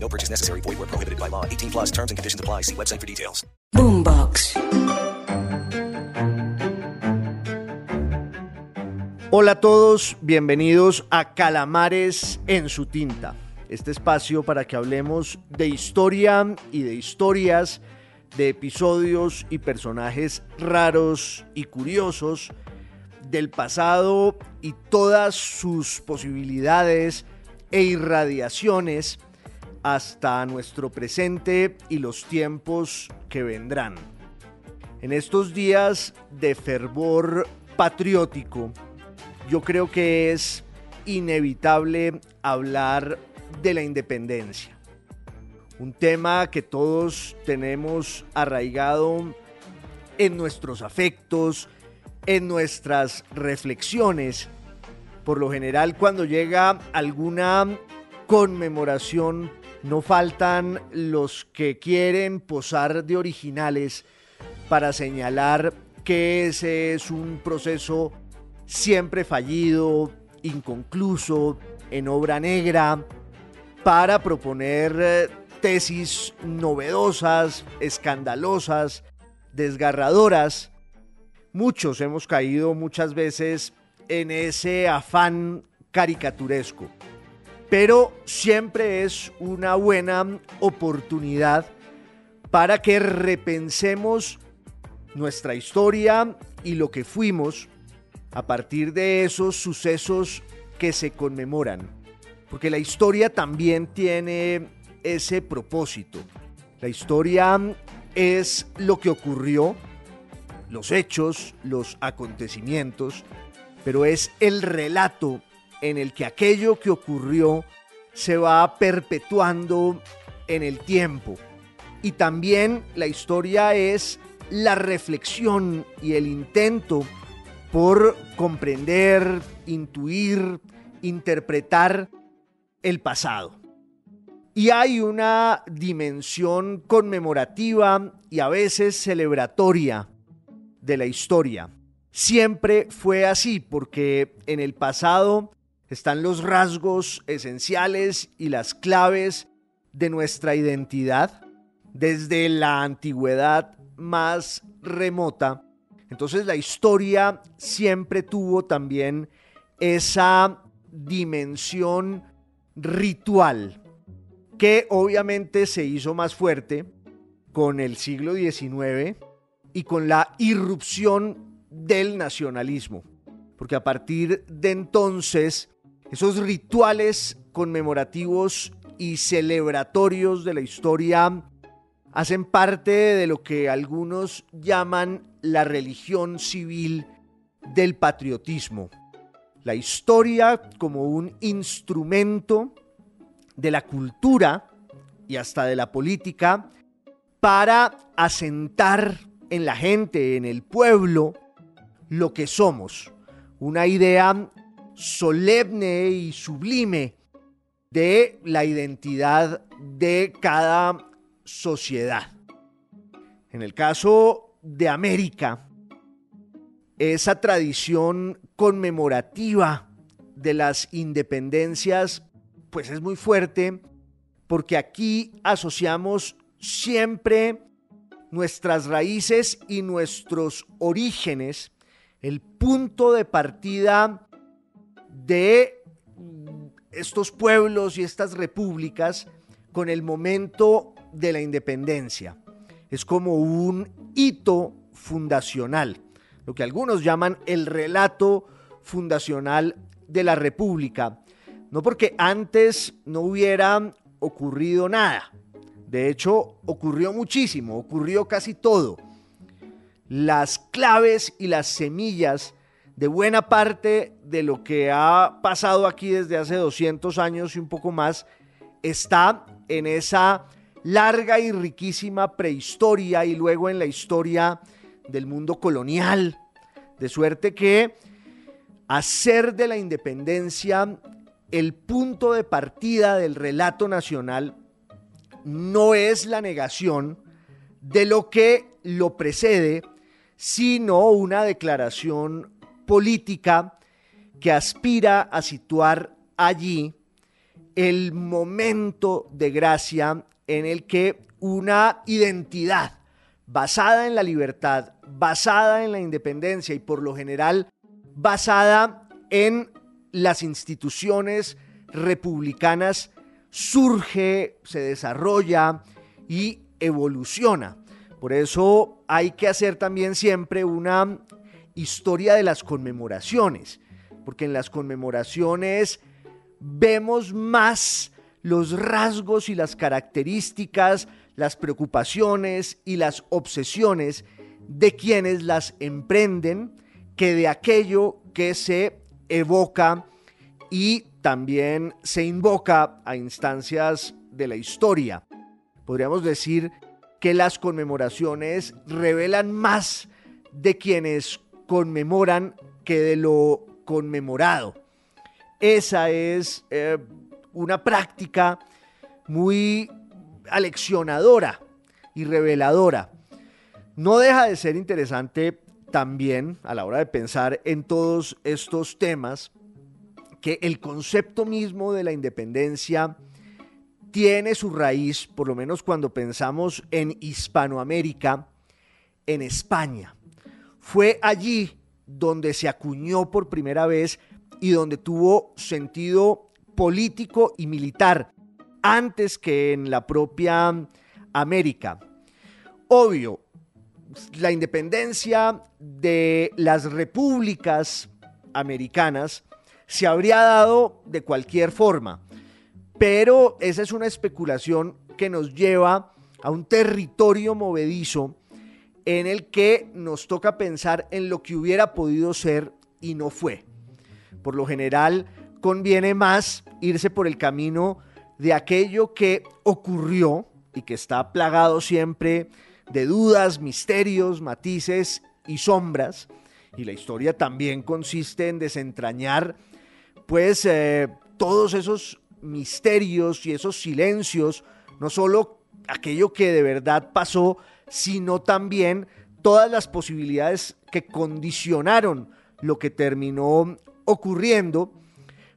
No purchase necessary. Void where prohibited by law. 18 plus terms and conditions apply. See website for details. Boombox. Hola a todos, bienvenidos a Calamares en su tinta. Este espacio para que hablemos de historia y de historias, de episodios y personajes raros y curiosos del pasado y todas sus posibilidades e irradiaciones hasta nuestro presente y los tiempos que vendrán. En estos días de fervor patriótico, yo creo que es inevitable hablar de la independencia. Un tema que todos tenemos arraigado en nuestros afectos, en nuestras reflexiones. Por lo general, cuando llega alguna conmemoración, no faltan los que quieren posar de originales para señalar que ese es un proceso siempre fallido, inconcluso, en obra negra, para proponer eh, tesis novedosas, escandalosas, desgarradoras. Muchos hemos caído muchas veces en ese afán caricaturesco, pero siempre es una buena oportunidad para que repensemos nuestra historia y lo que fuimos a partir de esos sucesos que se conmemoran. Porque la historia también tiene ese propósito. La historia es lo que ocurrió, los hechos, los acontecimientos, pero es el relato en el que aquello que ocurrió se va perpetuando en el tiempo. Y también la historia es la reflexión y el intento por comprender, intuir, interpretar el pasado. Y hay una dimensión conmemorativa y a veces celebratoria de la historia. Siempre fue así porque en el pasado están los rasgos esenciales y las claves de nuestra identidad desde la antigüedad más remota. Entonces la historia siempre tuvo también esa dimensión ritual que obviamente se hizo más fuerte con el siglo XIX y con la irrupción del nacionalismo. Porque a partir de entonces, esos rituales conmemorativos y celebratorios de la historia hacen parte de lo que algunos llaman la religión civil del patriotismo. La historia como un instrumento de la cultura y hasta de la política para asentar en la gente, en el pueblo, lo que somos. Una idea solemne y sublime de la identidad de cada sociedad. En el caso de América, esa tradición conmemorativa de las independencias, pues es muy fuerte, porque aquí asociamos siempre nuestras raíces y nuestros orígenes, el punto de partida de estos pueblos y estas repúblicas con el momento de la independencia. Es como un hito fundacional, lo que algunos llaman el relato fundacional de la República. No porque antes no hubiera ocurrido nada. De hecho, ocurrió muchísimo, ocurrió casi todo. Las claves y las semillas de buena parte de lo que ha pasado aquí desde hace 200 años y un poco más está en esa larga y riquísima prehistoria y luego en la historia del mundo colonial. De suerte que hacer de la independencia el punto de partida del relato nacional no es la negación de lo que lo precede, sino una declaración política que aspira a situar allí el momento de gracia en el que una identidad basada en la libertad, basada en la independencia y por lo general basada en las instituciones republicanas surge, se desarrolla y evoluciona. Por eso hay que hacer también siempre una historia de las conmemoraciones, porque en las conmemoraciones vemos más los rasgos y las características, las preocupaciones y las obsesiones de quienes las emprenden que de aquello que se evoca y también se invoca a instancias de la historia. Podríamos decir que las conmemoraciones revelan más de quienes conmemoran que de lo conmemorado. Esa es eh, una práctica muy aleccionadora y reveladora. No deja de ser interesante también a la hora de pensar en todos estos temas que el concepto mismo de la independencia tiene su raíz, por lo menos cuando pensamos en Hispanoamérica, en España. Fue allí donde se acuñó por primera vez y donde tuvo sentido político y militar antes que en la propia América. Obvio, la independencia de las repúblicas americanas se habría dado de cualquier forma, pero esa es una especulación que nos lleva a un territorio movedizo en el que nos toca pensar en lo que hubiera podido ser y no fue. Por lo general, conviene más irse por el camino de aquello que ocurrió y que está plagado siempre de dudas, misterios, matices y sombras. Y la historia también consiste en desentrañar, pues, eh, todos esos misterios y esos silencios, no solo aquello que de verdad pasó, sino también todas las posibilidades que condicionaron lo que terminó ocurriendo,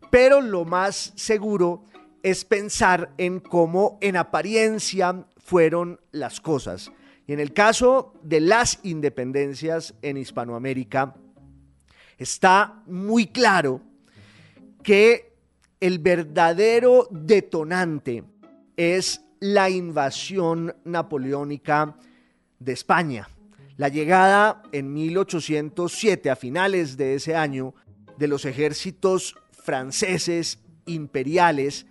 pero lo más seguro es pensar en cómo en apariencia fueron las cosas. Y en el caso de las independencias en Hispanoamérica, está muy claro que el verdadero detonante es la invasión napoleónica de España. La llegada en 1807, a finales de ese año, de los ejércitos franceses imperiales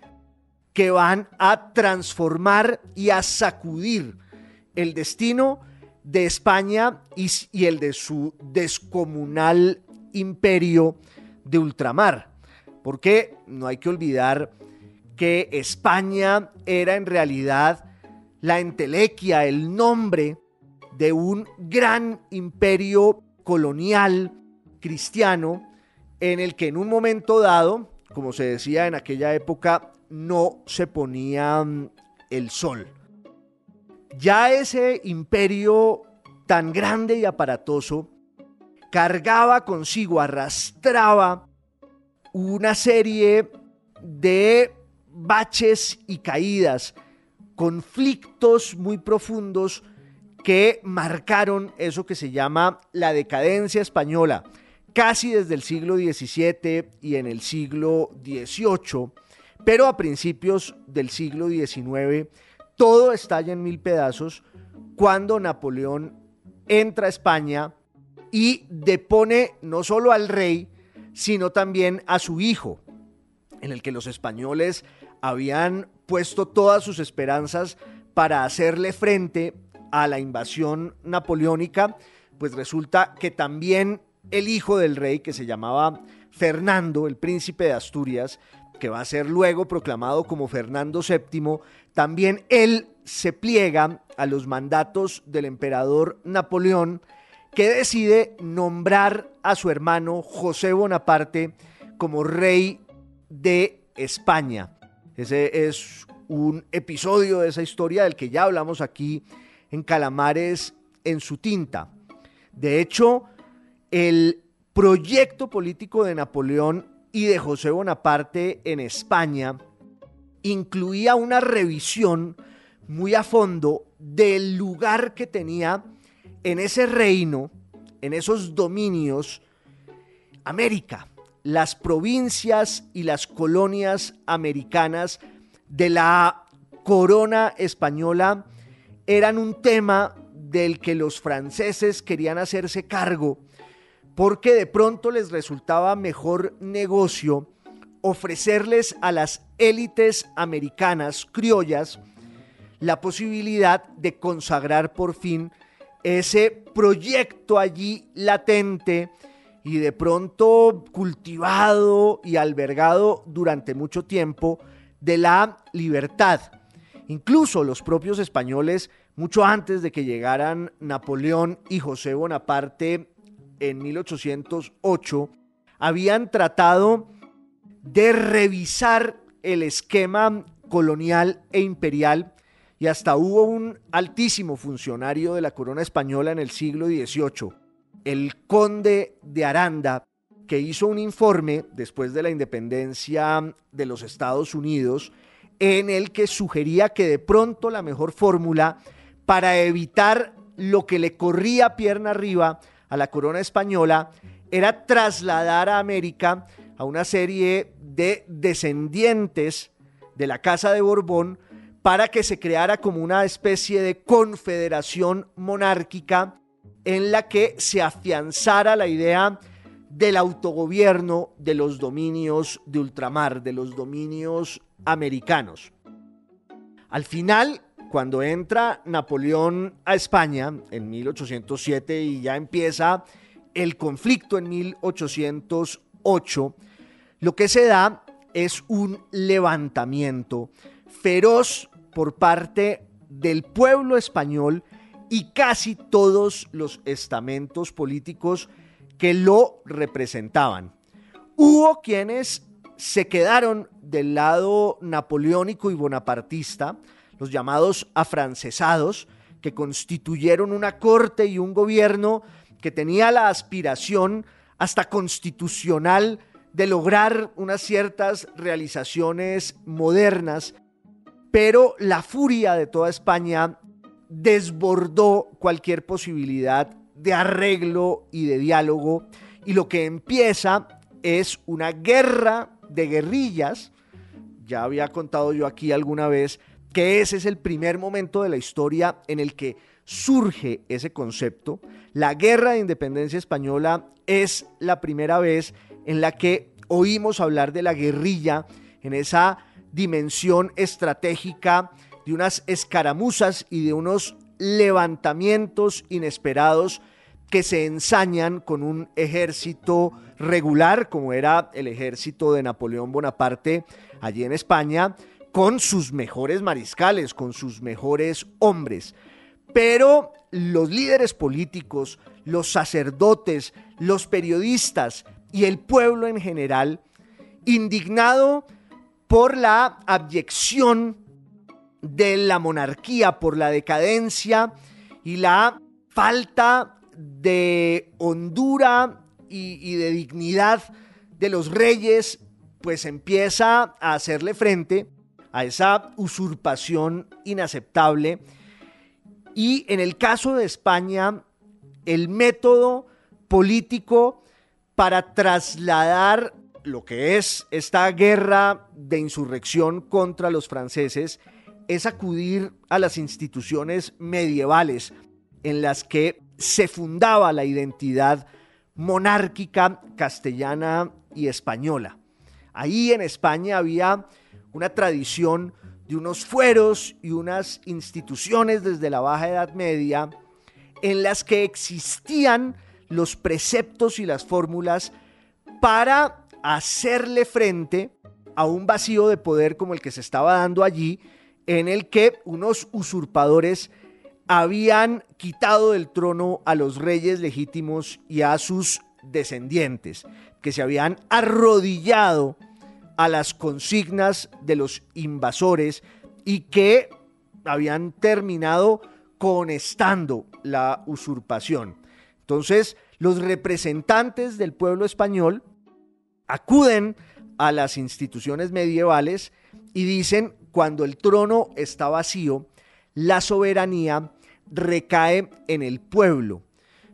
que van a transformar y a sacudir el destino de España y, el de su descomunal imperio de ultramar. Porque no hay que olvidar que España era en realidad la entelequia, el nombre de un gran imperio colonial cristiano en el que en un momento dado, como se decía en aquella época, no se ponía mm, el sol. Ya ese imperio tan grande y aparatoso cargaba consigo, arrastraba una serie de baches y caídas, conflictos muy profundos que marcaron eso que se llama la decadencia española, casi desde el siglo XVII y en el siglo XVIII, pero a principios del siglo XIX todo estalla en mil pedazos cuando Napoleón entra a España y depone no solo al rey, sino también a su hijo, en el que los españoles habían puesto todas sus esperanzas para hacerle frente a la invasión napoleónica, pues resulta que también el hijo del rey, que se llamaba Fernando, el príncipe de Asturias, que va a ser luego proclamado como Fernando VII, también él se pliega a los mandatos del emperador Napoleón, que decide nombrar a su hermano José Bonaparte como rey de España. Ese es un episodio de esa historia del que ya hablamos aquí en Calamares en su tinta. De hecho, el proyecto político de Napoleón y de José Bonaparte en España incluía una revisión muy a fondo del lugar que tenía en ese reino, en esos dominios, América, las provincias y las colonias americanas de la corona española eran un tema del que los franceses querían hacerse cargo porque de pronto les resultaba mejor negocio ofrecerles a las élites americanas criollas la posibilidad de consagrar por fin ese proyecto allí latente y de pronto cultivado y albergado durante mucho tiempo de la libertad. Incluso los propios españoles, mucho antes de que llegaran Napoleón y José Bonaparte en 1808, habían tratado de revisar el esquema colonial e imperial y hasta hubo un altísimo funcionario de la corona española en el siglo XVIII, el conde de Aranda, que hizo un informe después de la independencia de los Estados Unidos en el que sugería que de pronto la mejor fórmula para evitar lo que le corría pierna arriba a la corona española era trasladar a América a una serie de descendientes de la Casa de Borbón para que se creara como una especie de confederación monárquica en la que se afianzara la idea del autogobierno de los dominios de ultramar, de los dominios americanos. Al final, cuando entra Napoleón a España en 1807 y ya empieza el conflicto en 1808, lo que se da es un levantamiento feroz por parte del pueblo español y casi todos los estamentos políticos que lo representaban. Hubo quienes se quedaron del lado napoleónico y bonapartista, los llamados afrancesados, que constituyeron una corte y un gobierno que tenía la aspiración hasta constitucional de lograr unas ciertas realizaciones modernas pero la furia de toda España desbordó cualquier posibilidad de arreglo y de diálogo y lo que empieza es una guerra de guerrillas. Ya había contado yo aquí alguna vez que ese es el primer momento de la historia en el que surge ese concepto. La guerra de independencia española es la primera vez en la que oímos hablar de la guerrilla en esa dimensión estratégica, de unas escaramuzas y de unos levantamientos inesperados que se ensañan con un ejército regular, como era el ejército de Napoleón Bonaparte allí en España, con sus mejores mariscales, con sus mejores hombres. Pero los líderes políticos, los sacerdotes, los periodistas y el pueblo en general, indignado por la abyección de la monarquía, por la decadencia y la falta de hondura y, de dignidad de los reyes, pues empieza a hacerle frente a esa usurpación inaceptable. Y en el caso de España, el método político para trasladar lo que es esta guerra de insurrección contra los franceses es acudir a las instituciones medievales en las que se fundaba la identidad monárquica castellana y española. Ahí en España había una tradición de unos fueros y unas instituciones desde la Baja Edad Media en las que existían los preceptos y las fórmulas para hacerle frente a un vacío de poder como el que se estaba dando allí, en el que unos usurpadores habían quitado del trono a los reyes legítimos y a sus descendientes, que se habían arrodillado a las consignas de los invasores y que habían terminado conestando la usurpación. Entonces, los representantes del pueblo español acuden a las instituciones medievales y dicen, cuando el trono está vacío, la soberanía recae en el pueblo.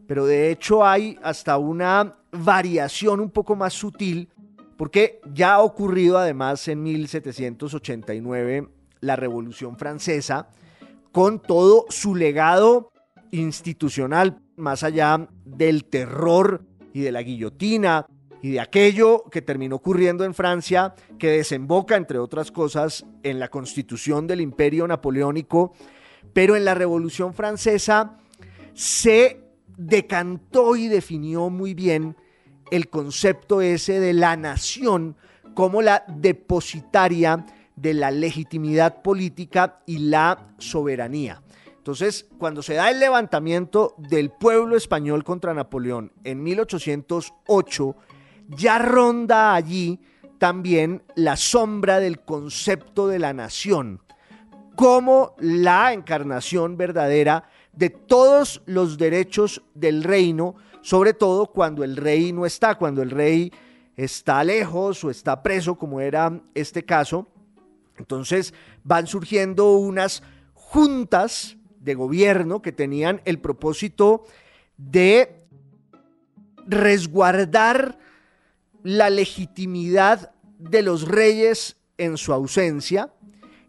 Pero de hecho hay hasta una variación un poco más sutil, porque ya ha ocurrido además en 1789 la Revolución Francesa, con todo su legado institucional, más allá del terror y de la guillotina y de aquello que terminó ocurriendo en Francia, que desemboca, entre otras cosas, en la constitución del imperio napoleónico, pero en la Revolución Francesa se decantó y definió muy bien el concepto ese de la nación como la depositaria de la legitimidad política y la soberanía. Entonces, cuando se da el levantamiento del pueblo español contra Napoleón en 1808, ya ronda allí también la sombra del concepto de la nación como la encarnación verdadera de todos los derechos del reino, sobre todo cuando el rey no está, cuando el rey está lejos o está preso, como era este caso. Entonces van surgiendo unas juntas de gobierno que tenían el propósito de resguardar la legitimidad de los reyes en su ausencia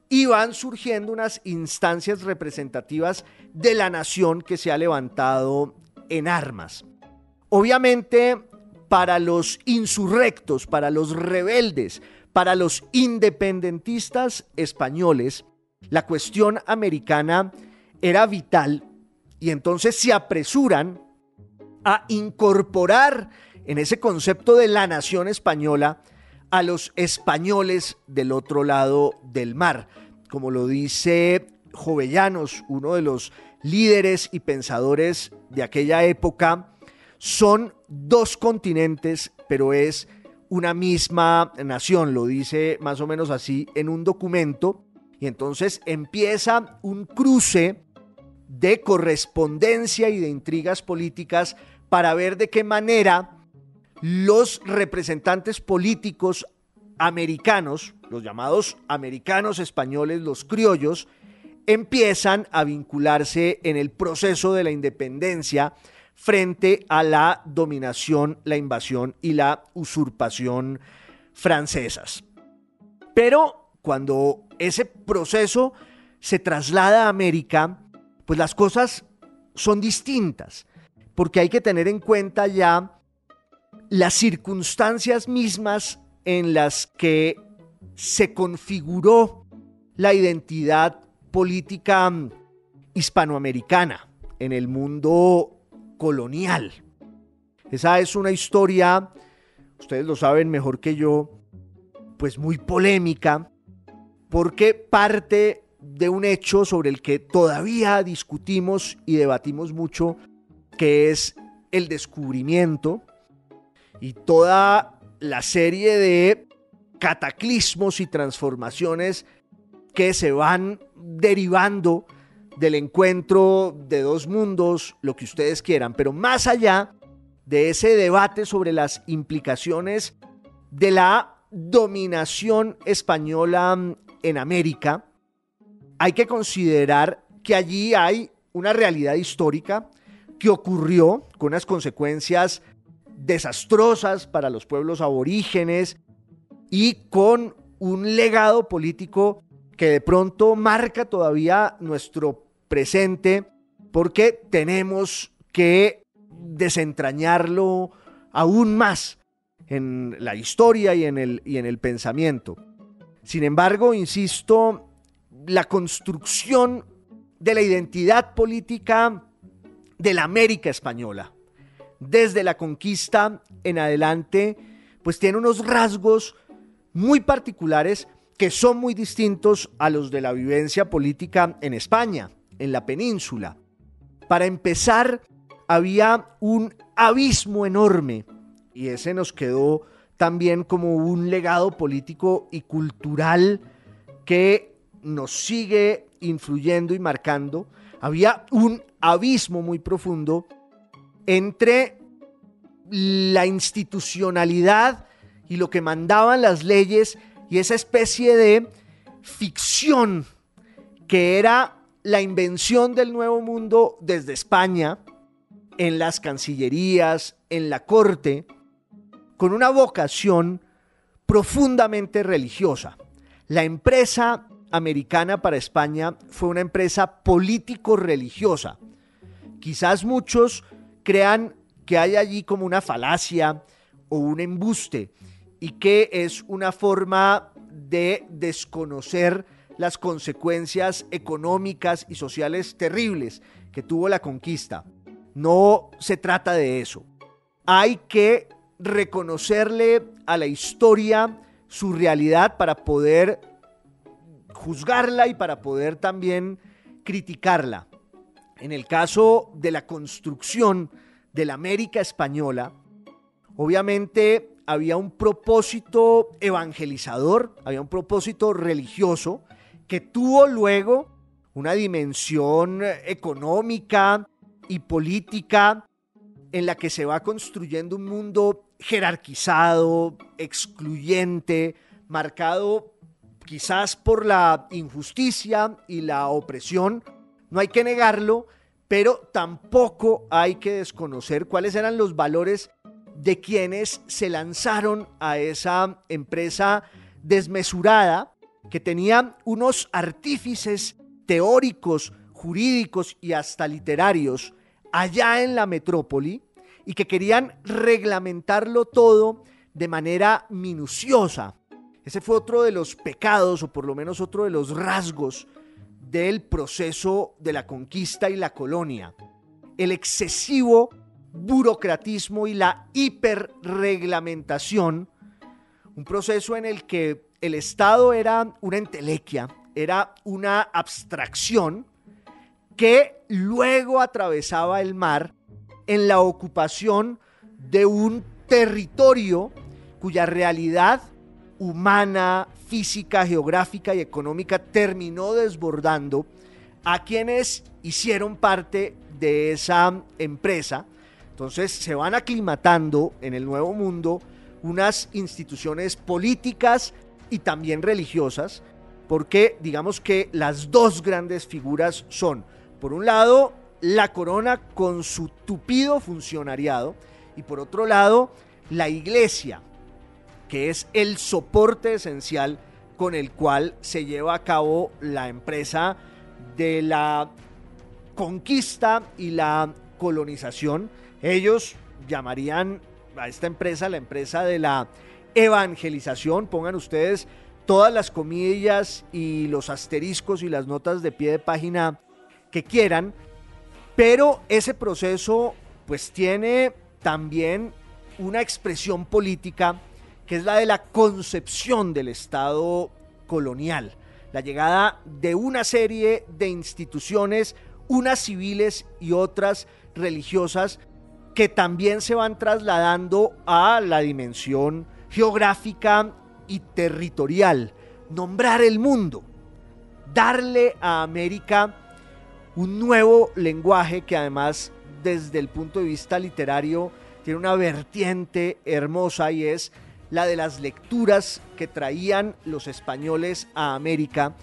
y van surgiendo unas instancias representativas de la nación que se ha levantado en armas. Obviamente, para los insurrectos, para los rebeldes, para los independentistas españoles, la cuestión americana era vital y entonces se apresuran a incorporar en ese concepto de la nación española a los españoles del otro lado del mar. Como lo dice Jovellanos, uno de los líderes y pensadores de aquella época, son dos continentes, pero es una misma nación, lo dice más o menos así en un documento, y entonces empieza un cruce de correspondencia y de intrigas políticas para ver de qué manera los representantes políticos americanos, los llamados americanos españoles, los criollos, empiezan a vincularse en el proceso de la independencia frente a la dominación, la invasión y la usurpación francesas. Pero cuando ese proceso se traslada a América, pues las cosas son distintas, porque hay que tener en cuenta ya las circunstancias mismas en las que se configuró la identidad política hispanoamericana en el mundo colonial. Esa es una historia, ustedes lo saben mejor que yo, pues muy polémica, porque parte de un hecho sobre el que todavía discutimos y debatimos mucho, que es el descubrimiento y toda la serie de cataclismos y transformaciones que se van derivando del encuentro de dos mundos, lo que ustedes quieran, pero más allá de ese debate sobre las implicaciones de la dominación española en América, hay que considerar que allí hay una realidad histórica que ocurrió con unas consecuencias desastrosas para los pueblos aborígenes y con un legado político que de pronto marca todavía nuestro presente porque tenemos que desentrañarlo aún más en la historia y en el, y en el pensamiento. Sin embargo, insisto, la construcción de la identidad política de la América española, desde la conquista en adelante, pues tiene unos rasgos muy particulares que son muy distintos a los de la vivencia política en España, en la península. Para empezar, había un abismo enorme y ese nos quedó también como un legado político y cultural que nos sigue influyendo y marcando. Había un abismo muy profundo entre la institucionalidad y lo que mandaban las leyes y esa especie de ficción que era la invención del nuevo mundo desde España, en las cancillerías, en la corte, con una vocación profundamente religiosa. La empresa americana para España fue una empresa político-religiosa. Quizás muchos crean que hay allí como una falacia o un embuste y que es una forma de desconocer las consecuencias económicas y sociales terribles que tuvo la conquista. No se trata de eso. Hay que reconocerle a la historia su realidad para poder juzgarla y para poder también criticarla. En el caso de la construcción de la América española, obviamente había un propósito evangelizador, había un propósito religioso que tuvo luego una dimensión económica y política en la que se va construyendo un mundo jerarquizado, excluyente, marcado quizás por la injusticia y la opresión, no hay que negarlo, pero tampoco hay que desconocer cuáles eran los valores de quienes se lanzaron a esa empresa desmesurada que tenía unos artífices teóricos, jurídicos y hasta literarios allá en la metrópoli y que querían reglamentarlo todo de manera minuciosa. Ese fue otro de los pecados, o por lo menos otro de los rasgos del proceso de la conquista y la colonia. El excesivo burocratismo y la hiperreglamentación, un proceso en el que el Estado era una entelequia, era una abstracción que luego atravesaba el mar en la ocupación de un territorio cuya realidad humana, física, geográfica y económica terminó desbordando a quienes hicieron parte de esa empresa. Entonces se van aclimatando en el nuevo mundo unas instituciones políticas y también religiosas, porque digamos que las dos grandes figuras son, por un lado, la corona con su tupido funcionariado y por otro lado, la iglesia que es el soporte esencial con el cual se lleva a cabo la empresa de la conquista y la colonización. Ellos llamarían a esta empresa la empresa de la evangelización. Pongan ustedes todas las comillas y los asteriscos y las notas de pie de página que quieran. Pero ese proceso pues tiene también una expresión política que es la de la concepción del Estado colonial, la llegada de una serie de instituciones, unas civiles y otras religiosas, que también se van trasladando a la dimensión geográfica y territorial, nombrar el mundo, darle a América un nuevo lenguaje que además desde el punto de vista literario tiene una vertiente hermosa y es la de las lecturas que traían los españoles a América,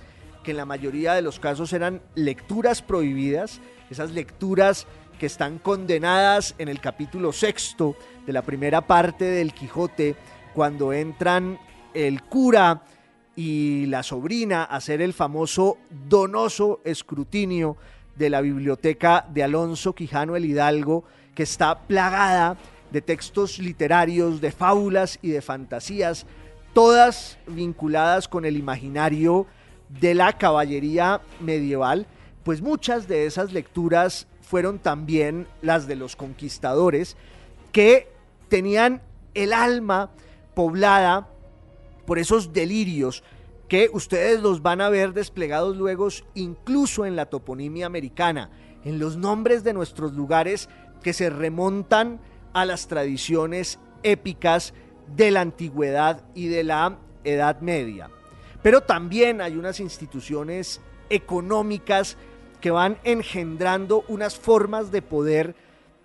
que en la mayoría de los casos eran lecturas prohibidas, esas lecturas que están condenadas en el capítulo sexto de la primera parte del Quijote, cuando entran el cura y la sobrina a hacer el famoso donoso escrutinio de la biblioteca de Alonso Quijano el Hidalgo, que está plagada de textos literarios, de fábulas y de fantasías, todas vinculadas con el imaginario de la caballería medieval, pues muchas de esas lecturas fueron también las de los conquistadores que tenían el alma poblada por esos delirios que ustedes los van a ver desplegados luego incluso en la toponimia americana, en los nombres de nuestros lugares que se remontan a las tradiciones épicas de la antigüedad y de la Edad Media. Pero también hay unas instituciones económicas que van engendrando unas formas de poder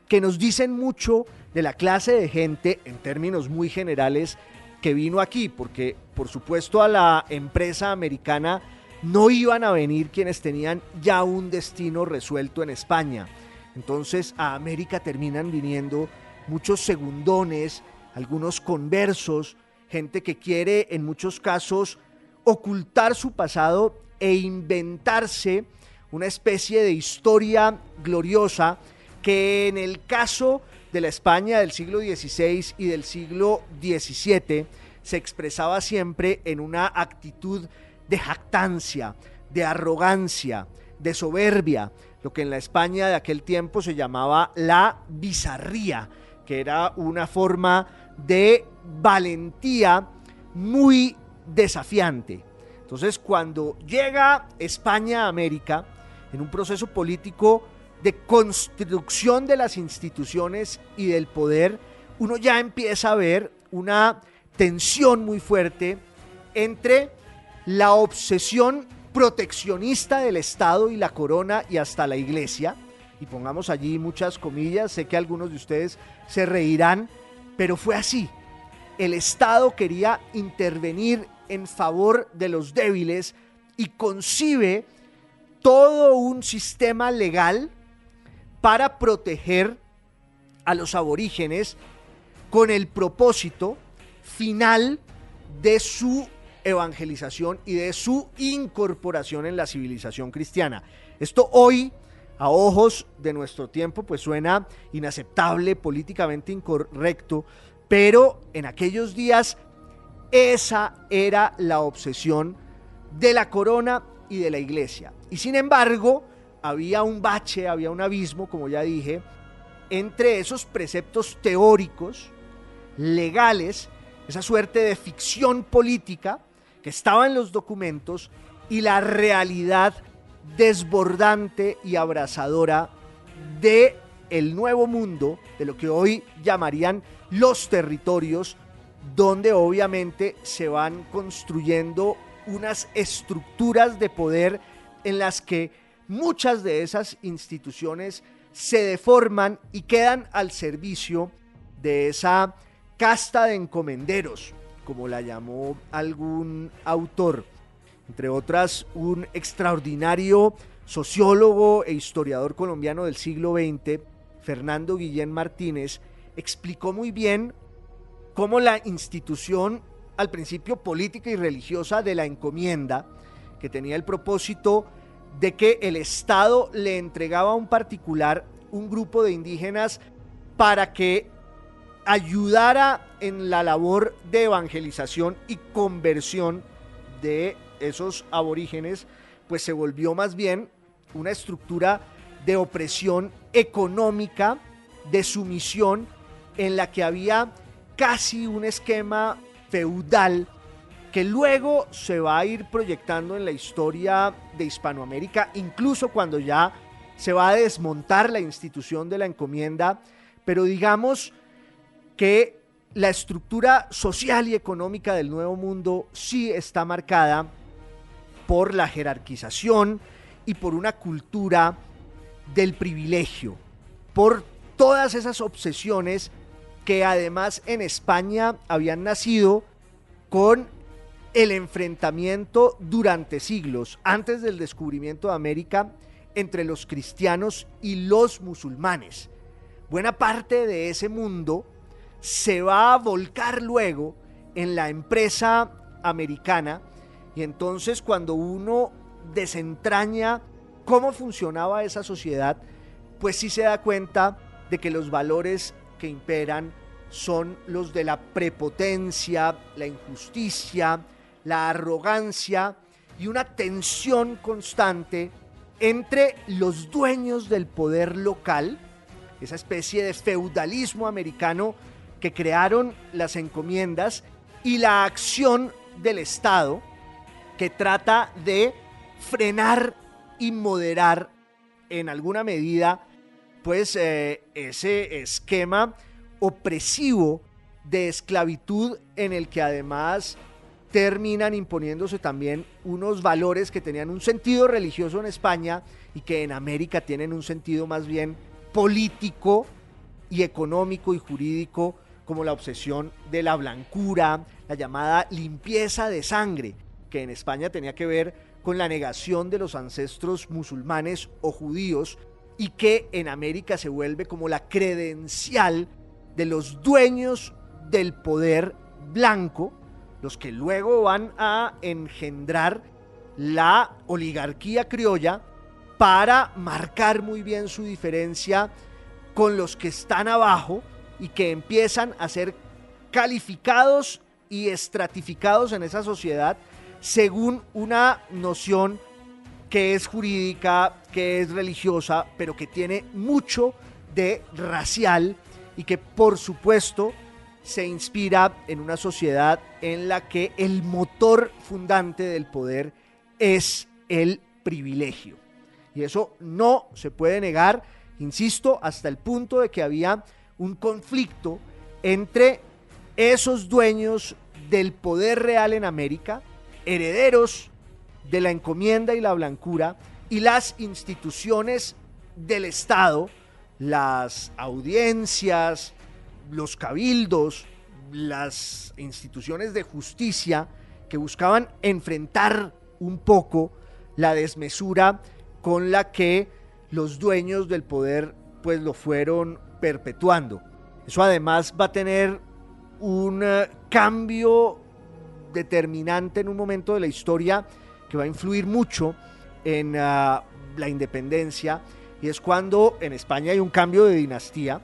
que nos dicen mucho de la clase de gente, en términos muy generales, que vino aquí, porque por supuesto a la empresa americana no iban a venir quienes tenían ya un destino resuelto en España. Entonces a América terminan viniendo muchos segundones, algunos conversos, gente que quiere en muchos casos ocultar su pasado e inventarse una especie de historia gloriosa que en el caso de la España del siglo XVI y del siglo XVII se expresaba siempre en una actitud de jactancia, de arrogancia, de soberbia, lo que en la España de aquel tiempo se llamaba la bizarría, que era una forma de valentía muy desafiante. Entonces, cuando llega España a América, en un proceso político de construcción de las instituciones y del poder, uno ya empieza a ver una tensión muy fuerte entre la obsesión proteccionista del Estado y la corona y hasta la iglesia, y pongamos allí muchas comillas, sé que algunos de ustedes se reirán, pero fue así. El Estado quería intervenir en favor de los débiles y concibe todo un sistema legal para proteger a los aborígenes con el propósito final de su evangelización y de su incorporación en la civilización cristiana. Esto hoy, a ojos de nuestro tiempo, pues suena inaceptable, políticamente incorrecto, pero en aquellos días esa era la obsesión de la corona y de la iglesia. Y sin embargo, había un bache, había un abismo, como ya dije, entre esos preceptos teóricos, legales, esa suerte de ficción política que estaba en los documentos y la realidad desbordante y abrazadora de el nuevo mundo, de lo que hoy llamarían los territorios, donde obviamente se van construyendo unas estructuras de poder en las que muchas de esas instituciones se deforman y quedan al servicio de esa casta de encomenderos, como la llamó algún autor. Entre otras, un extraordinario sociólogo e historiador colombiano del siglo XX, Fernando Guillén Martínez, explicó muy bien cómo la institución, al principio política y religiosa, de la encomienda, que tenía el propósito de que el Estado le entregaba a un particular un grupo de indígenas para que ayudara en la labor de evangelización y conversión de esos aborígenes, pues se volvió más bien una estructura de opresión económica, de sumisión, en la que había casi un esquema feudal que luego se va a ir proyectando en la historia de Hispanoamérica, incluso cuando ya se va a desmontar la institución de la encomienda, pero digamos que la estructura social y económica del Nuevo Mundo sí está marcada por la jerarquización y por una cultura del privilegio, por todas esas obsesiones que además en España habían nacido con el enfrentamiento durante siglos, antes del descubrimiento de América, entre los cristianos y los musulmanes. Buena parte de ese mundo se va a volcar luego en la empresa americana y entonces cuando uno desentraña cómo funcionaba esa sociedad, pues sí se da cuenta de que los valores que imperan son los de la prepotencia, la injusticia, la arrogancia y una tensión constante entre los dueños del poder local, esa especie de feudalismo americano que crearon las encomiendas, y la acción del Estado que trata de frenar y moderar en alguna medida pues eh, ese esquema opresivo de esclavitud en el que además terminan imponiéndose también unos valores que tenían un sentido religioso en España y que en América tienen un sentido más bien político y económico y jurídico como la obsesión de la blancura, la llamada limpieza de sangre, que en España tenía que ver con la negación de los ancestros musulmanes o judíos y que en América se vuelve como la credencial de los dueños del poder blanco, los que luego van a engendrar la oligarquía criolla para marcar muy bien su diferencia con los que están abajo y que empiezan a ser calificados y estratificados en esa sociedad según una noción que es jurídica, que es religiosa, pero que tiene mucho de racial y que por supuesto se inspira en una sociedad en la que el motor fundante del poder es el privilegio. Y eso no se puede negar, insisto, hasta el punto de que había un conflicto entre esos dueños del poder real en América, herederos de la encomienda y la blancura, y las instituciones del Estado, las audiencias, los cabildos, las instituciones de justicia que buscaban enfrentar un poco la desmesura con la que los dueños del poder pues lo fueron perpetuando. Eso además va a tener un eh, cambio determinante en un momento de la historia que va a influir mucho en ah, la independencia y es cuando en España hay un cambio de dinastía,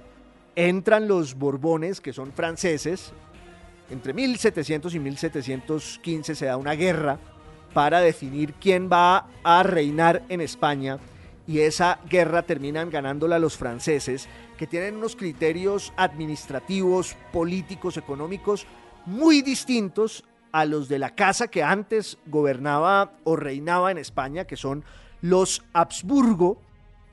entran los Borbones que son franceses, entre 1700 y 1715 se da una guerra para definir quién va a reinar en España y esa guerra terminan ganándola los franceses, que tienen unos criterios administrativos, políticos, económicos muy distintos a los de la casa que antes gobernaba o reinaba en España, que son los Habsburgo.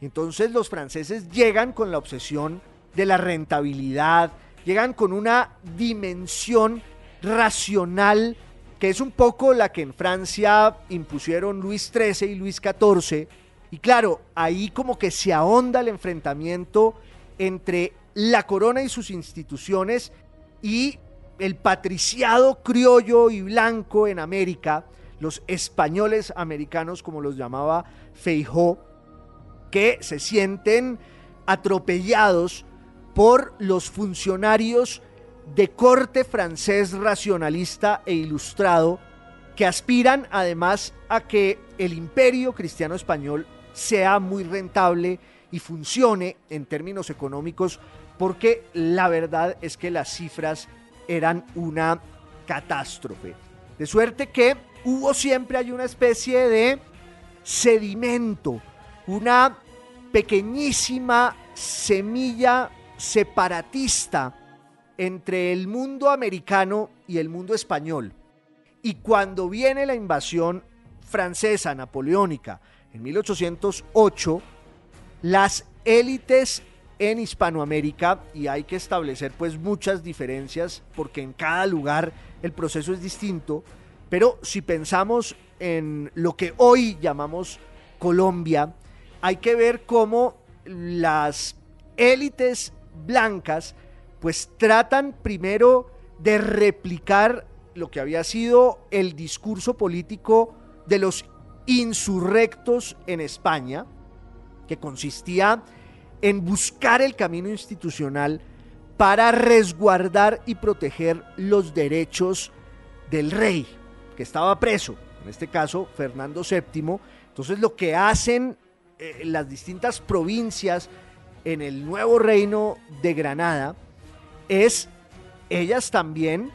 Entonces los franceses llegan con la obsesión de la rentabilidad, llegan con una dimensión racional que es un poco la que en Francia impusieron Luis XIII y Luis XIV. Y claro, ahí como que se ahonda el enfrentamiento entre la corona y sus instituciones y el patriciado criollo y blanco en América, los españoles americanos como los llamaba Feijó, que se sienten atropellados por los funcionarios de corte francés racionalista e ilustrado que aspiran además a que el imperio cristiano español sea muy rentable y funcione en términos económicos porque la verdad es que las cifras eran una catástrofe. De suerte que hubo siempre hay una especie de sedimento, una pequeñísima semilla separatista entre el mundo americano y el mundo español. Y cuando viene la invasión francesa napoleónica en 1808, las élites en Hispanoamérica, y hay que establecer pues muchas diferencias porque en cada lugar el proceso es distinto, pero si pensamos en lo que hoy llamamos Colombia, hay que ver cómo las élites blancas pues tratan primero de replicar lo que había sido el discurso político de los insurrectos en España, que consistía en buscar el camino institucional para resguardar y proteger los derechos del rey, que estaba preso, en este caso Fernando VII. Entonces lo que hacen eh, las distintas provincias en el nuevo reino de Granada es ellas también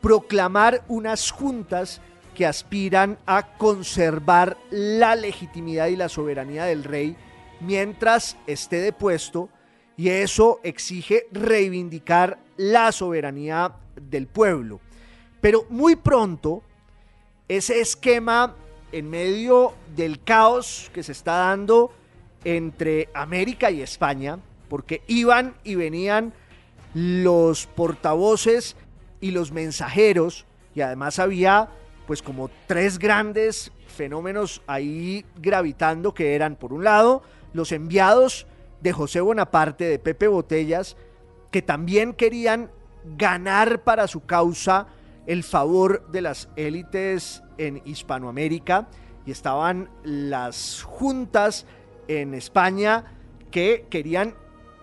proclamar unas juntas que aspiran a conservar la legitimidad y la soberanía del rey mientras esté depuesto y eso exige reivindicar la soberanía del pueblo. Pero muy pronto ese esquema en medio del caos que se está dando entre América y España, porque iban y venían los portavoces y los mensajeros, y además había pues como tres grandes fenómenos ahí gravitando que eran, por un lado, los enviados de José Bonaparte, de Pepe Botellas, que también querían ganar para su causa el favor de las élites en Hispanoamérica. Y estaban las juntas en España que querían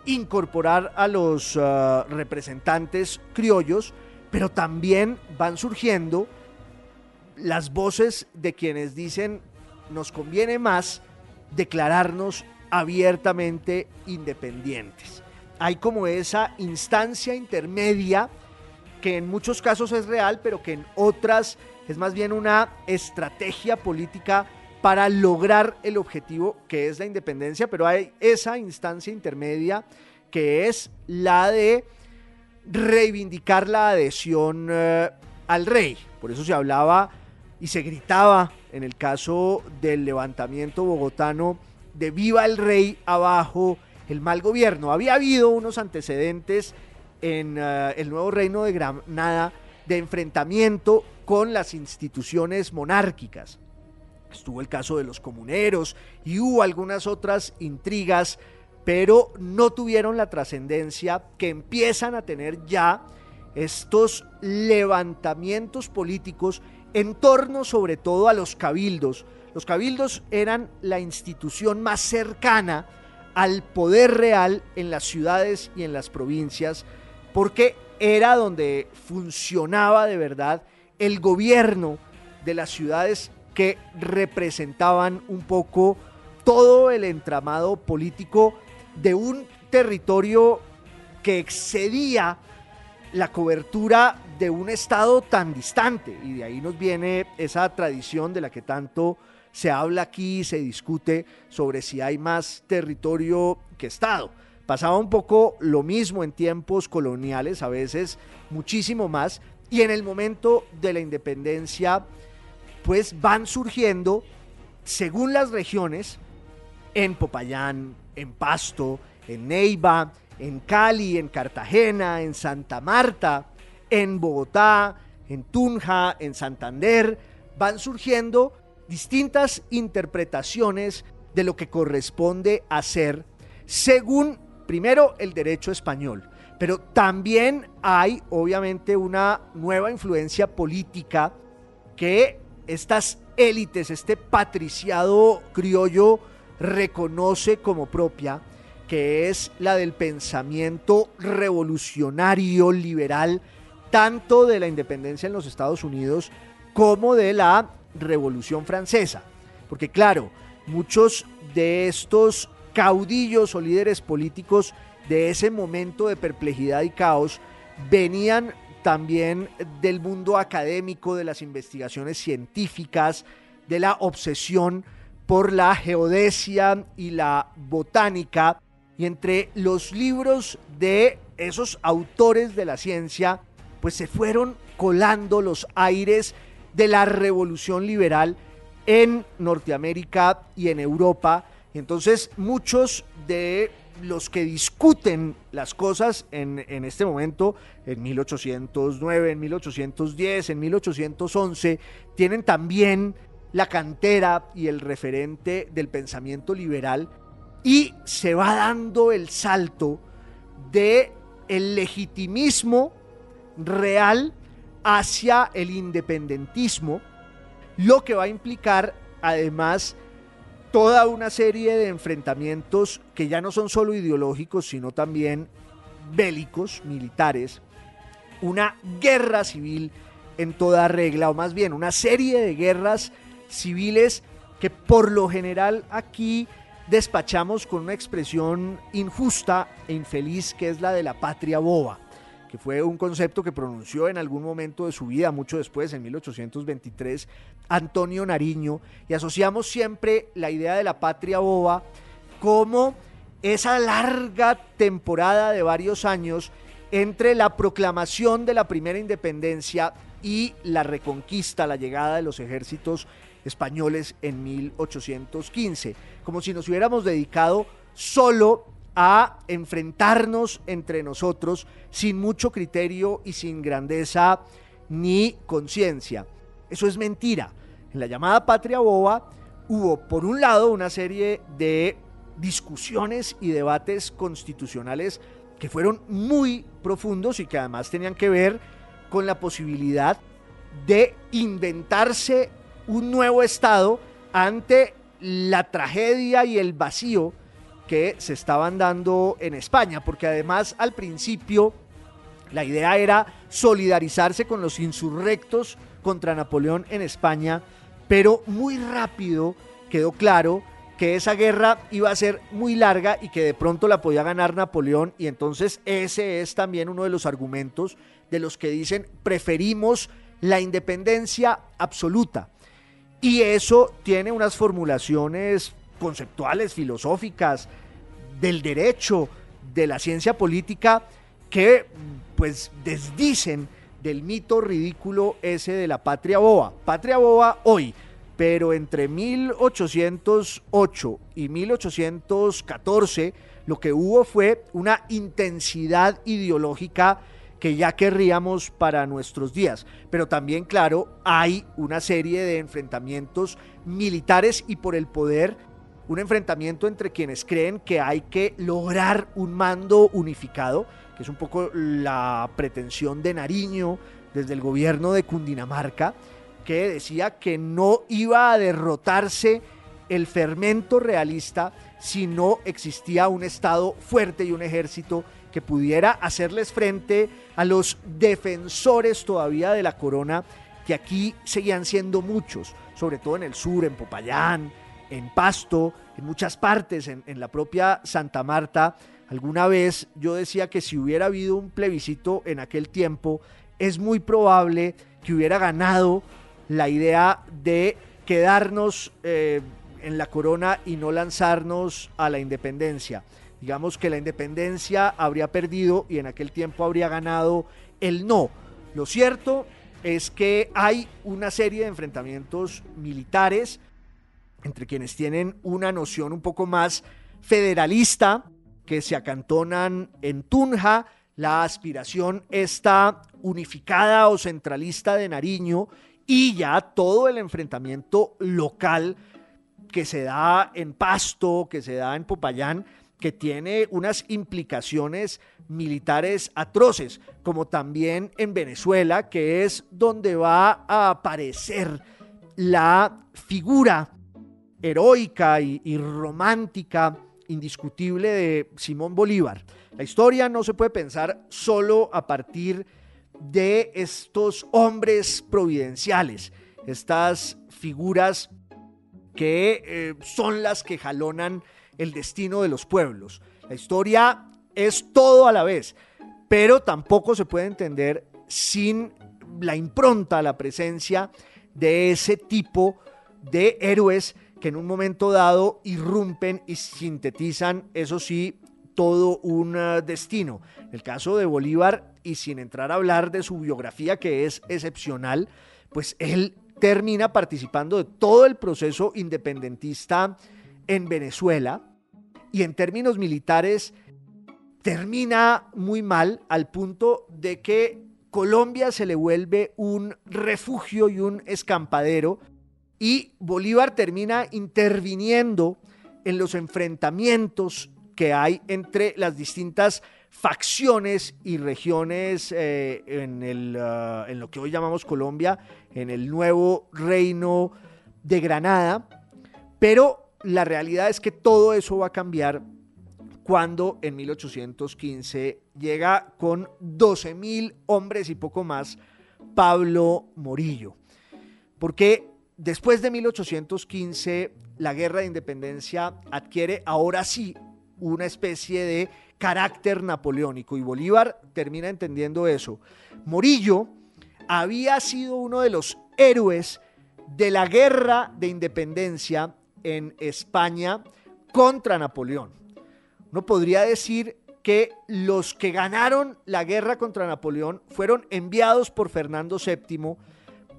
incorporar a los uh, representantes criollos, pero también van surgiendo las voces de quienes dicen nos conviene más declararnos abiertamente independientes. Hay como esa instancia intermedia que en muchos casos es real, pero que en otras es más bien una estrategia política para lograr el objetivo que es la independencia, pero hay esa instancia intermedia que es la de reivindicar la adhesión eh, al rey. Por eso se hablaba y se gritaba en el caso del levantamiento bogotano de viva el rey abajo el mal gobierno. Había habido unos antecedentes en eh, el nuevo reino de Granada de enfrentamiento con las instituciones monárquicas. Estuvo el caso de los comuneros y hubo algunas otras intrigas, pero no tuvieron la trascendencia que empiezan a tener ya estos levantamientos políticos en torno sobre todo a los cabildos. Los cabildos eran la institución más cercana al poder real en las ciudades y en las provincias, porque era donde funcionaba de verdad el gobierno de las ciudades que representaban un poco todo el entramado político de un territorio que excedía la cobertura de un estado tan distante. Y de ahí nos viene esa tradición de la que tanto se habla aquí, se discute sobre si hay más territorio que estado. Pasaba un poco lo mismo en tiempos coloniales, a veces muchísimo más, y en el momento de la independencia, pues van surgiendo, según las regiones, en Popayán, en Pasto, en Neiva, en Cali, en Cartagena, en Santa Marta, en Bogotá, en Tunja, en Santander, van surgiendo distintas interpretaciones de lo que corresponde hacer según primero el derecho español, pero también hay obviamente una nueva influencia política que estas élites, este patriciado criollo reconoce como propia, que es la del pensamiento revolucionario, liberal, tanto de la independencia en los Estados Unidos como de la Revolución Francesa. Porque claro, muchos de estos caudillos o líderes políticos de ese momento de perplejidad y caos venían también del mundo académico, de las investigaciones científicas, de la obsesión por la geodesia y la botánica. Y entre los libros de esos autores de la ciencia, pues se fueron colando los aires de la revolución liberal en Norteamérica y en Europa. Entonces muchos de los que discuten las cosas en, en, este momento, en 1809, en 1810, en 1811, tienen también la cantera y el referente del pensamiento liberal y se va dando el salto de el legitimismo real hacia el independentismo, lo que va a implicar además toda una serie de enfrentamientos que ya no son solo ideológicos, sino también bélicos, militares, una guerra civil en toda regla, o más bien una serie de guerras civiles que por lo general aquí despachamos con una expresión injusta e infeliz que es la de la patria boba que fue un concepto que pronunció en algún momento de su vida, mucho después, en 1823, Antonio Nariño, y asociamos siempre la idea de la patria boba como esa larga temporada de varios años entre la proclamación de la primera independencia y la reconquista, la llegada de los ejércitos españoles en 1815, como si nos hubiéramos dedicado solo a enfrentarnos entre nosotros sin mucho criterio y sin grandeza ni conciencia. Eso es mentira. En la llamada Patria Boba hubo, por un lado, una serie de discusiones y debates constitucionales que fueron muy profundos y que además tenían que ver con la posibilidad de inventarse un nuevo Estado ante la tragedia y el vacío que se estaban dando en España, porque además al principio la idea era solidarizarse con los insurrectos contra Napoleón en España, pero muy rápido quedó claro que esa guerra iba a ser muy larga y que de pronto la podía ganar Napoleón y entonces ese es también uno de los argumentos de los que dicen preferimos la independencia absoluta. Y eso tiene unas formulaciones conceptuales, filosóficas, del derecho, de la ciencia política, que pues desdicen del mito ridículo ese de la patria boba. Patria boba hoy, pero entre 1808 y 1814 lo que hubo fue una intensidad ideológica que ya querríamos para nuestros días. Pero también, claro, hay una serie de enfrentamientos militares y por el poder, un enfrentamiento entre quienes creen que hay que lograr un mando unificado, que es un poco la pretensión de Nariño desde el gobierno de Cundinamarca, que decía que no iba a derrotarse el fermento realista si no existía un Estado fuerte y un ejército que pudiera hacerles frente a los defensores todavía de la corona, que aquí seguían siendo muchos, sobre todo en el sur, en Popayán, en Pasto, en muchas partes, en, en la propia Santa Marta. Alguna vez yo decía que si hubiera habido un plebiscito en aquel tiempo, es muy probable que hubiera ganado la idea de quedarnos eh, en la corona y no lanzarnos a la independencia. Digamos que la independencia habría perdido y en aquel tiempo habría ganado el no. Lo cierto es que hay una serie de enfrentamientos militares entre quienes tienen una noción un poco más federalista, que se acantonan en Tunja, la aspiración está unificada o centralista de Nariño y ya todo el enfrentamiento local que se da en Pasto, que se da en Popayán, que tiene unas implicaciones militares atroces, como también en Venezuela, que es donde va a aparecer la figura heroica y, romántica indiscutible de Simón Bolívar. La historia no se puede pensar solo a partir de estos hombres providenciales, estas figuras que eh, son las que jalonan el destino de los pueblos. La historia es todo a la vez, pero tampoco se puede entender sin la impronta, la presencia de ese tipo de héroes que en un momento dado irrumpen y sintetizan, eso sí, todo un eh, destino. el caso de Bolívar, y sin entrar a hablar de su biografía que es excepcional, pues él termina participando de todo el proceso independentista en Venezuela y en términos militares termina muy mal al punto de que Colombia se le vuelve un refugio y un escampadero y Bolívar termina interviniendo en los enfrentamientos que hay entre las distintas facciones y regiones eh, en, el, ah, en lo que hoy llamamos Colombia, en el nuevo reino de Granada, pero la realidad es que todo eso va a cambiar cuando en 1815 llega con 12 mil hombres y poco más Pablo Morillo. Porque después de 1815 la guerra de independencia adquiere ahora sí una especie de carácter napoleónico y Bolívar termina entendiendo eso. Morillo había sido uno de los héroes de la guerra de independencia en España contra Napoleón. Uno podría decir que los que ganaron la guerra contra Napoleón fueron enviados por Fernando VII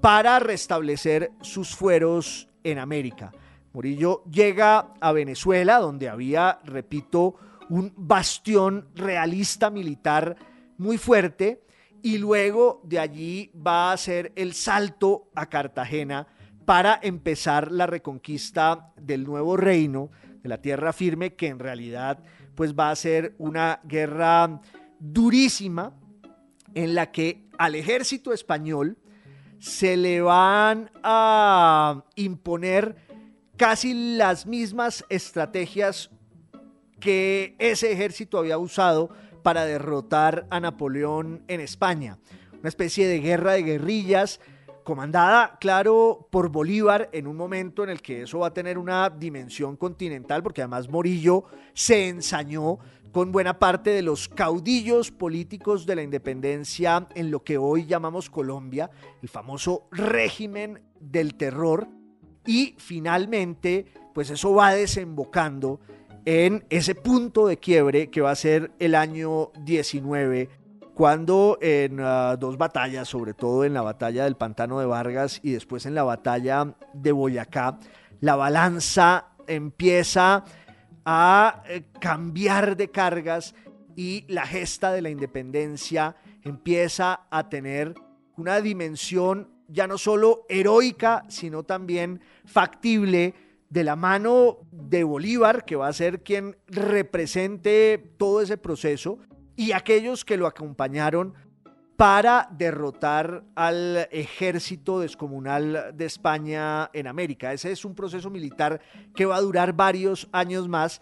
para restablecer sus fueros en América. Morillo llega a Venezuela, donde había, repito, un bastión realista militar muy fuerte, y luego de allí va a hacer el salto a Cartagena para empezar la reconquista del nuevo reino, de la tierra firme, que en realidad pues va a ser una guerra durísima en la que al ejército español se le van a imponer casi las mismas estrategias que ese ejército había usado para derrotar a Napoleón en España. Una especie de guerra de guerrillas comandada, claro, por Bolívar en un momento en el que eso va a tener una dimensión continental, porque además Morillo se ensañó con buena parte de los caudillos políticos de la independencia en lo que hoy llamamos Colombia, el famoso régimen del terror, y finalmente, pues eso va desembocando en ese punto de quiebre que va a ser el año 19 cuando en ah, dos batallas, sobre todo en la batalla del Pantano de Vargas y después en la batalla de Boyacá, la balanza empieza a eh, cambiar de cargas y la gesta de la independencia empieza a tener una dimensión ya no solo heroica, sino también factible de la mano de Bolívar, que va a ser quien represente todo ese proceso, y aquellos que lo acompañaron para derrotar al ejército descomunal de España en América. Ese es un proceso militar que va a durar varios años más,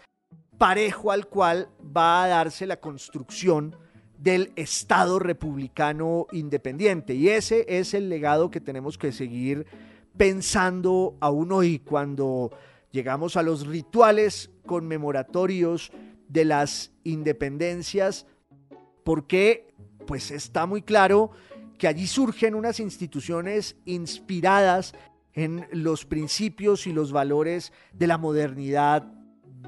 parejo al cual va a darse la construcción del Estado republicano independiente. Y ese es el legado que tenemos que seguir pensando aún hoy cuando llegamos a los rituales conmemoratorios de las independencias porque pues está muy claro que allí surgen unas instituciones inspiradas en los principios y los valores de la modernidad,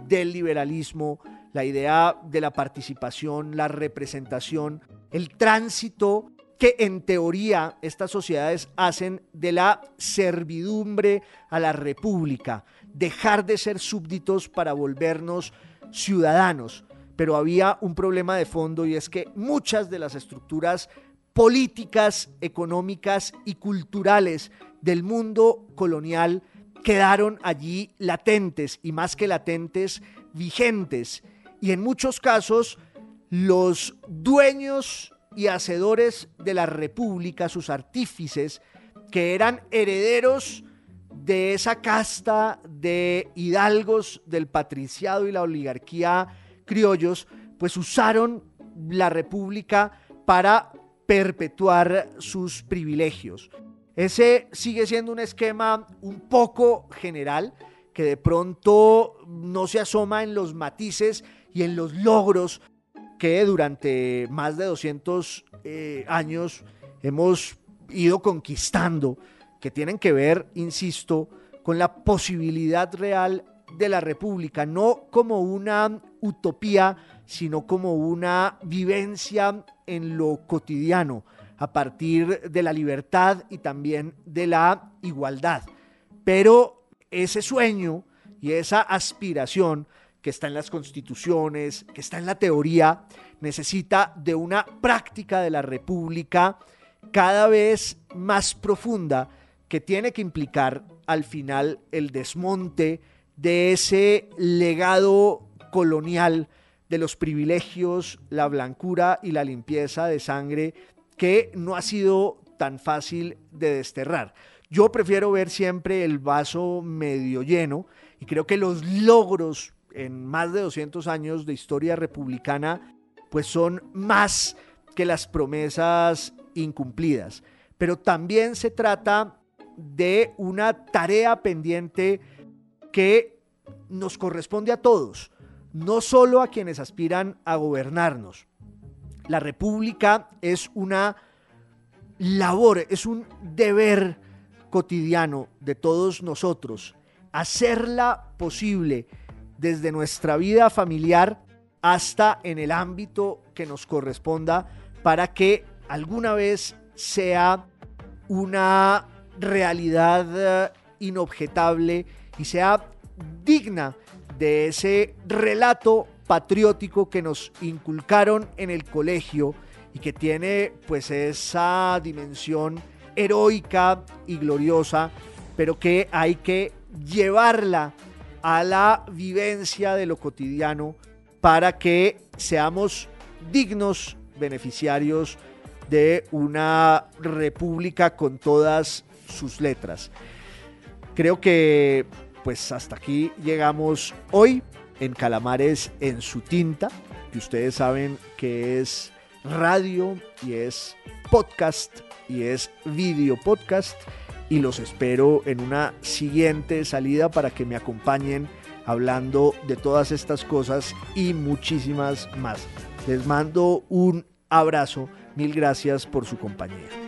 del liberalismo, la idea de la participación, la representación, el tránsito que en teoría estas sociedades hacen de la servidumbre a la república, dejar de ser súbditos para volvernos ciudadanos pero había un problema de fondo y es que muchas de las estructuras políticas, económicas y culturales del mundo colonial quedaron allí latentes y más que latentes, vigentes. Y en muchos casos los dueños y hacedores de la república, sus artífices, que eran herederos de esa casta de hidalgos del patriciado y la oligarquía criollos, pues usaron la república para perpetuar sus privilegios. Ese sigue siendo un esquema un poco general que de pronto no se asoma en los matices y en los logros que durante más de 200 eh, años hemos ido conquistando, que tienen que ver, insisto, con la posibilidad real de la República, no como una utopía, sino como una vivencia en lo cotidiano, a partir de la libertad y también de la igualdad. Pero ese sueño y esa aspiración que está en las constituciones, que está en la teoría, necesita de una práctica de la República cada vez más profunda que tiene que implicar al final el desmonte de ese legado colonial de los privilegios, la blancura y la limpieza de sangre que no ha sido tan fácil de desterrar. Yo prefiero ver siempre el vaso medio lleno y creo que los logros en más de 200 años de historia republicana pues son más que las promesas incumplidas. Pero también se trata de una tarea pendiente que nos corresponde a todos, no solo a quienes aspiran a gobernarnos. La república es una labor, es un deber cotidiano de todos nosotros, hacerla posible desde nuestra vida familiar hasta en el ámbito que nos corresponda para que alguna vez sea una realidad eh, inobjetable y sea digna de ese relato patriótico que nos inculcaron en el colegio y que tiene pues esa dimensión heroica y gloriosa, pero que hay que llevarla a la vivencia de lo cotidiano para que seamos dignos beneficiarios de una república con todas sus letras. Creo que pues hasta aquí llegamos hoy en Calamares en su tinta, que ustedes saben que es radio y es podcast y es video podcast y los espero en una siguiente salida para que me acompañen hablando de todas estas cosas y muchísimas más. Les mando un abrazo, mil gracias por su compañía.